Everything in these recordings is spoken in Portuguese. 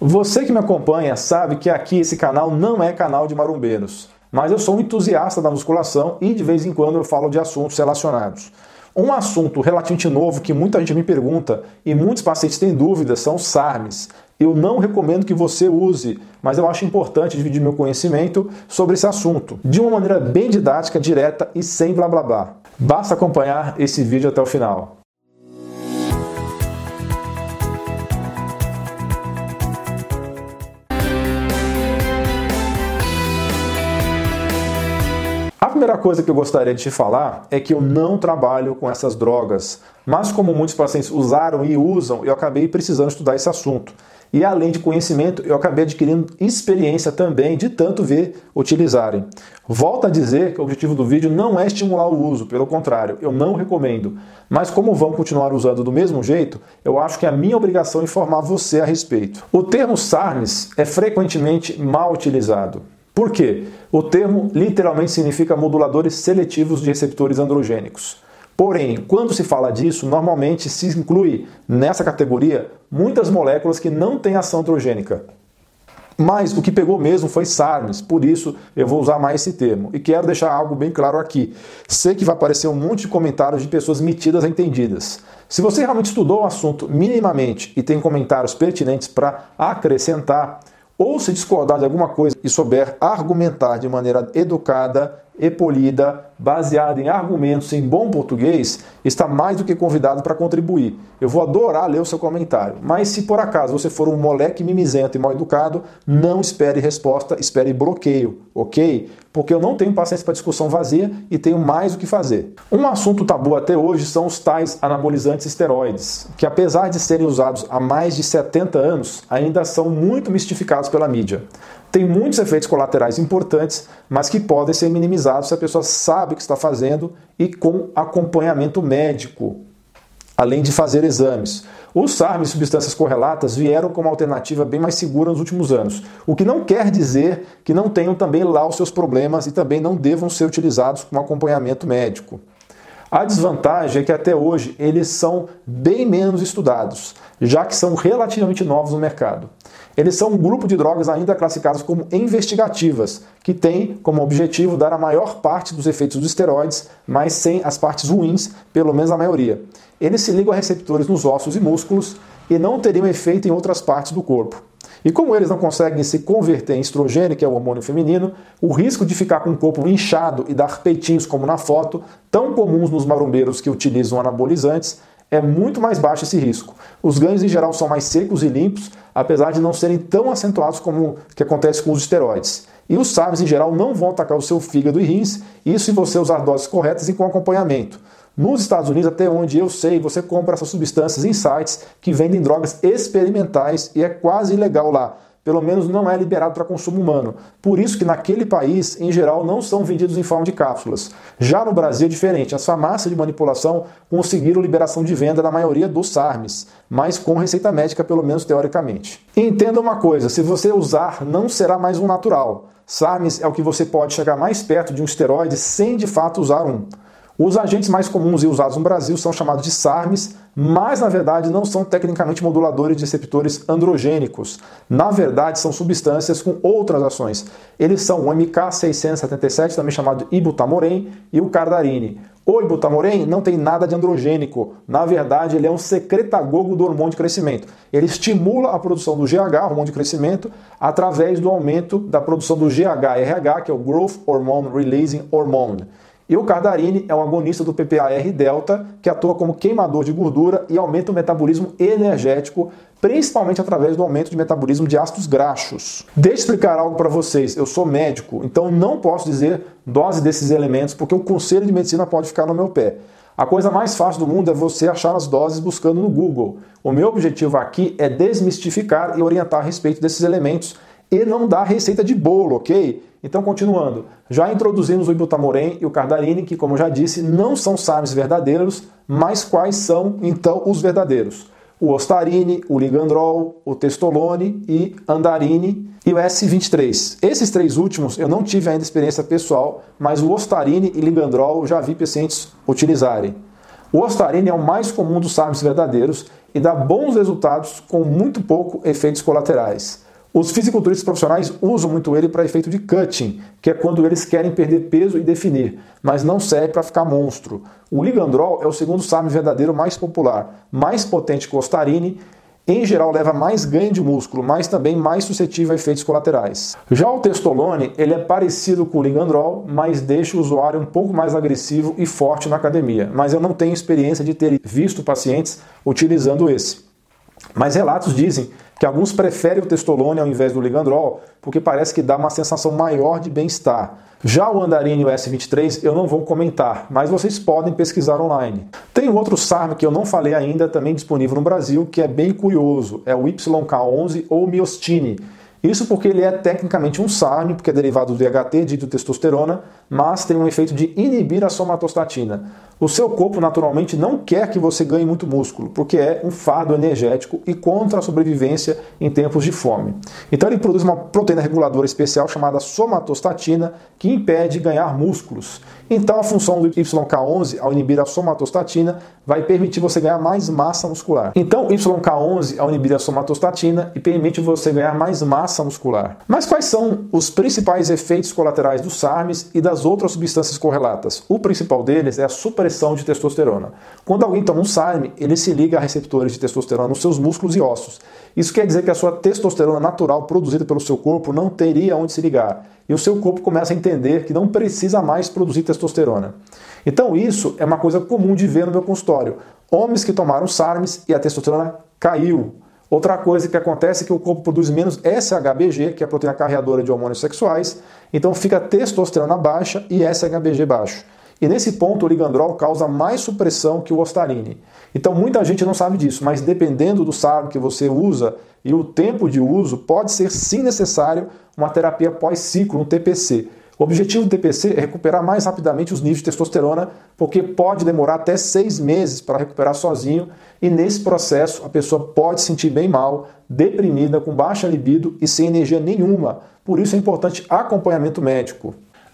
Você que me acompanha sabe que aqui esse canal não é canal de marombeiros, mas eu sou um entusiasta da musculação e de vez em quando eu falo de assuntos relacionados. Um assunto relativamente novo que muita gente me pergunta e muitos pacientes têm dúvidas são os SARMs. Eu não recomendo que você use, mas eu acho importante dividir meu conhecimento sobre esse assunto de uma maneira bem didática, direta e sem blá blá blá. Basta acompanhar esse vídeo até o final. Primeira coisa que eu gostaria de te falar é que eu não trabalho com essas drogas, mas como muitos pacientes usaram e usam, eu acabei precisando estudar esse assunto. E além de conhecimento, eu acabei adquirindo experiência também de tanto ver utilizarem. Volto a dizer que o objetivo do vídeo não é estimular o uso, pelo contrário, eu não recomendo. Mas como vão continuar usando do mesmo jeito, eu acho que é a minha obrigação informar você a respeito. O termo SARMs é frequentemente mal utilizado. Por quê? O termo literalmente significa moduladores seletivos de receptores androgênicos. Porém, quando se fala disso, normalmente se inclui nessa categoria muitas moléculas que não têm ação androgênica. Mas o que pegou mesmo foi SARMs, por isso eu vou usar mais esse termo. E quero deixar algo bem claro aqui. Sei que vai aparecer um monte de comentários de pessoas metidas a entendidas. Se você realmente estudou o assunto minimamente e tem comentários pertinentes para acrescentar, ou se discordar de alguma coisa e souber argumentar de maneira educada e polida, baseada em argumentos em bom português, está mais do que convidado para contribuir. Eu vou adorar ler o seu comentário. Mas se por acaso você for um moleque mimizento e mal educado, não espere resposta, espere bloqueio, ok? Porque eu não tenho paciência para discussão vazia e tenho mais o que fazer. Um assunto tabu até hoje são os tais anabolizantes esteroides, que apesar de serem usados há mais de 70 anos, ainda são muito mistificados pela mídia tem muitos efeitos colaterais importantes, mas que podem ser minimizados se a pessoa sabe o que está fazendo e com acompanhamento médico, além de fazer exames. Os SARMs e substâncias correlatas vieram como alternativa bem mais segura nos últimos anos, o que não quer dizer que não tenham também lá os seus problemas e também não devam ser utilizados com acompanhamento médico. A desvantagem é que até hoje eles são bem menos estudados, já que são relativamente novos no mercado. Eles são um grupo de drogas ainda classificadas como investigativas, que tem como objetivo dar a maior parte dos efeitos dos esteroides, mas sem as partes ruins, pelo menos a maioria. Eles se ligam a receptores nos ossos e músculos e não teriam efeito em outras partes do corpo. E como eles não conseguem se converter em estrogênio, que é o hormônio feminino, o risco de ficar com o corpo inchado e dar peitinhos, como na foto, tão comuns nos marombeiros que utilizam anabolizantes, é muito mais baixo esse risco. Os ganhos em geral são mais secos e limpos, apesar de não serem tão acentuados como que acontece com os esteroides. E os SARMs em geral não vão atacar o seu fígado e rins, isso se você usar doses corretas e com acompanhamento. Nos Estados Unidos, até onde eu sei, você compra essas substâncias em sites que vendem drogas experimentais e é quase ilegal lá pelo menos não é liberado para consumo humano. Por isso que naquele país, em geral, não são vendidos em forma de cápsulas. Já no Brasil é diferente. As farmácias de manipulação conseguiram liberação de venda na maioria dos SARMs, mas com receita médica, pelo menos teoricamente. entenda uma coisa, se você usar, não será mais um natural. SARMs é o que você pode chegar mais perto de um esteroide sem de fato usar um. Os agentes mais comuns e usados no Brasil são chamados de SARMs, mas na verdade não são tecnicamente moduladores de receptores androgênicos. Na verdade, são substâncias com outras ações. Eles são o MK677, também chamado ibutamoren, e o cardarine. O ibutamoren não tem nada de androgênico. Na verdade, ele é um secretagogo do hormônio de crescimento. Ele estimula a produção do GH, hormônio de crescimento, através do aumento da produção do GHRH, que é o Growth Hormone Releasing Hormone. E o cardarine é um agonista do PPAR delta que atua como queimador de gordura e aumenta o metabolismo energético, principalmente através do aumento de metabolismo de ácidos graxos. Deixa eu explicar algo para vocês. Eu sou médico, então não posso dizer dose desses elementos porque o conselho de medicina pode ficar no meu pé. A coisa mais fácil do mundo é você achar as doses buscando no Google. O meu objetivo aqui é desmistificar e orientar a respeito desses elementos e não dar receita de bolo, ok? Então, continuando, já introduzimos o ibutamoren e o cardarine, que, como já disse, não são SARMs verdadeiros, mas quais são, então, os verdadeiros? O ostarine, o ligandrol, o testolone e andarine e o S23. Esses três últimos eu não tive ainda experiência pessoal, mas o ostarine e ligandrol já vi pacientes utilizarem. O ostarine é o mais comum dos SARMs verdadeiros e dá bons resultados com muito pouco efeitos colaterais. Os fisiculturistas profissionais usam muito ele para efeito de cutting, que é quando eles querem perder peso e definir, mas não serve para ficar monstro. O Ligandrol é o segundo SARM verdadeiro mais popular, mais potente que o Ostarine em geral leva mais ganho de músculo, mas também mais suscetível a efeitos colaterais. Já o Testolone, ele é parecido com o Ligandrol, mas deixa o usuário um pouco mais agressivo e forte na academia. Mas eu não tenho experiência de ter visto pacientes utilizando esse. Mas relatos dizem que alguns preferem o Testolone ao invés do Ligandrol, porque parece que dá uma sensação maior de bem-estar. Já o Andarini o S23 eu não vou comentar, mas vocês podem pesquisar online. Tem outro SARM que eu não falei ainda, também disponível no Brasil, que é bem curioso, é o YK11 ou Miostine. Isso porque ele é tecnicamente um SARM, porque é derivado do DHT, de testosterona, mas tem um efeito de inibir a somatostatina. O seu corpo naturalmente não quer que você ganhe muito músculo, porque é um fardo energético e contra a sobrevivência em tempos de fome. Então ele produz uma proteína reguladora especial chamada somatostatina, que impede ganhar músculos. Então a função do YK11 ao inibir a somatostatina vai permitir você ganhar mais massa muscular. Então YK11 ao inibir a somatostatina e permite você ganhar mais massa muscular. Mas quais são os principais efeitos colaterais dos SARMs e das outras substâncias correlatas? O principal deles é a super expressão de testosterona. Quando alguém toma um SARM, ele se liga a receptores de testosterona nos seus músculos e ossos. Isso quer dizer que a sua testosterona natural produzida pelo seu corpo não teria onde se ligar. E o seu corpo começa a entender que não precisa mais produzir testosterona. Então isso é uma coisa comum de ver no meu consultório. Homens que tomaram SARMs e a testosterona caiu. Outra coisa que acontece é que o corpo produz menos SHBG, que é a proteína carreadora de hormônios sexuais, então fica testosterona baixa e SHBG baixo. E nesse ponto o ligandrol causa mais supressão que o ostarine. Então muita gente não sabe disso, mas dependendo do SARM que você usa e o tempo de uso, pode ser sim necessário uma terapia pós-ciclo, um TPC. O objetivo do TPC é recuperar mais rapidamente os níveis de testosterona, porque pode demorar até seis meses para recuperar sozinho, e nesse processo a pessoa pode se sentir bem mal, deprimida, com baixa libido e sem energia nenhuma. Por isso é importante acompanhamento médico.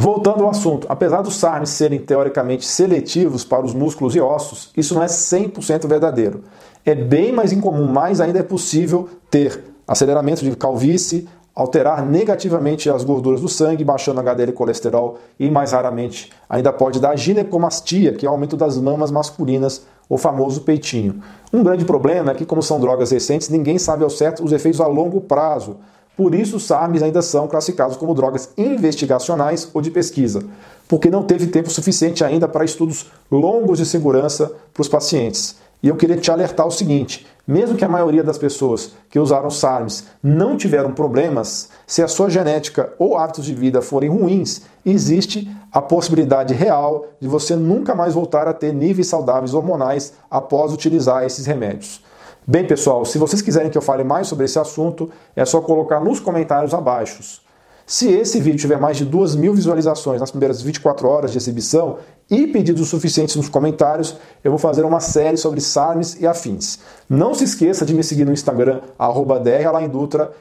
Voltando ao assunto, apesar dos SARMs serem teoricamente seletivos para os músculos e ossos, isso não é 100% verdadeiro. É bem mais incomum, mas ainda é possível ter aceleramento de calvície, alterar negativamente as gorduras do sangue, baixando HDL e colesterol, e mais raramente ainda pode dar ginecomastia, que é o aumento das mamas masculinas, o famoso peitinho. Um grande problema é que, como são drogas recentes, ninguém sabe ao certo os efeitos a longo prazo. Por isso, os SARMs ainda são classificados como drogas investigacionais ou de pesquisa, porque não teve tempo suficiente ainda para estudos longos de segurança para os pacientes. E eu queria te alertar o seguinte: mesmo que a maioria das pessoas que usaram SARMs não tiveram problemas, se a sua genética ou hábitos de vida forem ruins, existe a possibilidade real de você nunca mais voltar a ter níveis saudáveis hormonais após utilizar esses remédios. Bem, pessoal, se vocês quiserem que eu fale mais sobre esse assunto, é só colocar nos comentários abaixo. Se esse vídeo tiver mais de 2 mil visualizações nas primeiras 24 horas de exibição e pedidos suficientes nos comentários, eu vou fazer uma série sobre SARMs e afins. Não se esqueça de me seguir no Instagram, arroba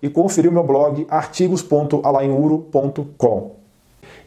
e conferir o meu blog artigos.alainuro.com.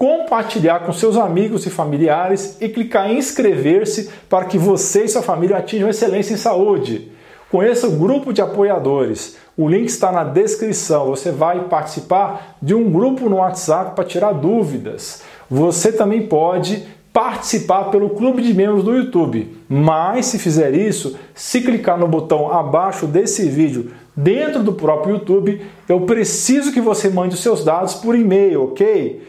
compartilhar com seus amigos e familiares e clicar em inscrever-se para que você e sua família atinjam excelência em saúde. Conheça o grupo de apoiadores. O link está na descrição. Você vai participar de um grupo no WhatsApp para tirar dúvidas. Você também pode participar pelo clube de membros do YouTube. Mas se fizer isso, se clicar no botão abaixo desse vídeo dentro do próprio YouTube, eu preciso que você mande os seus dados por e-mail, ok?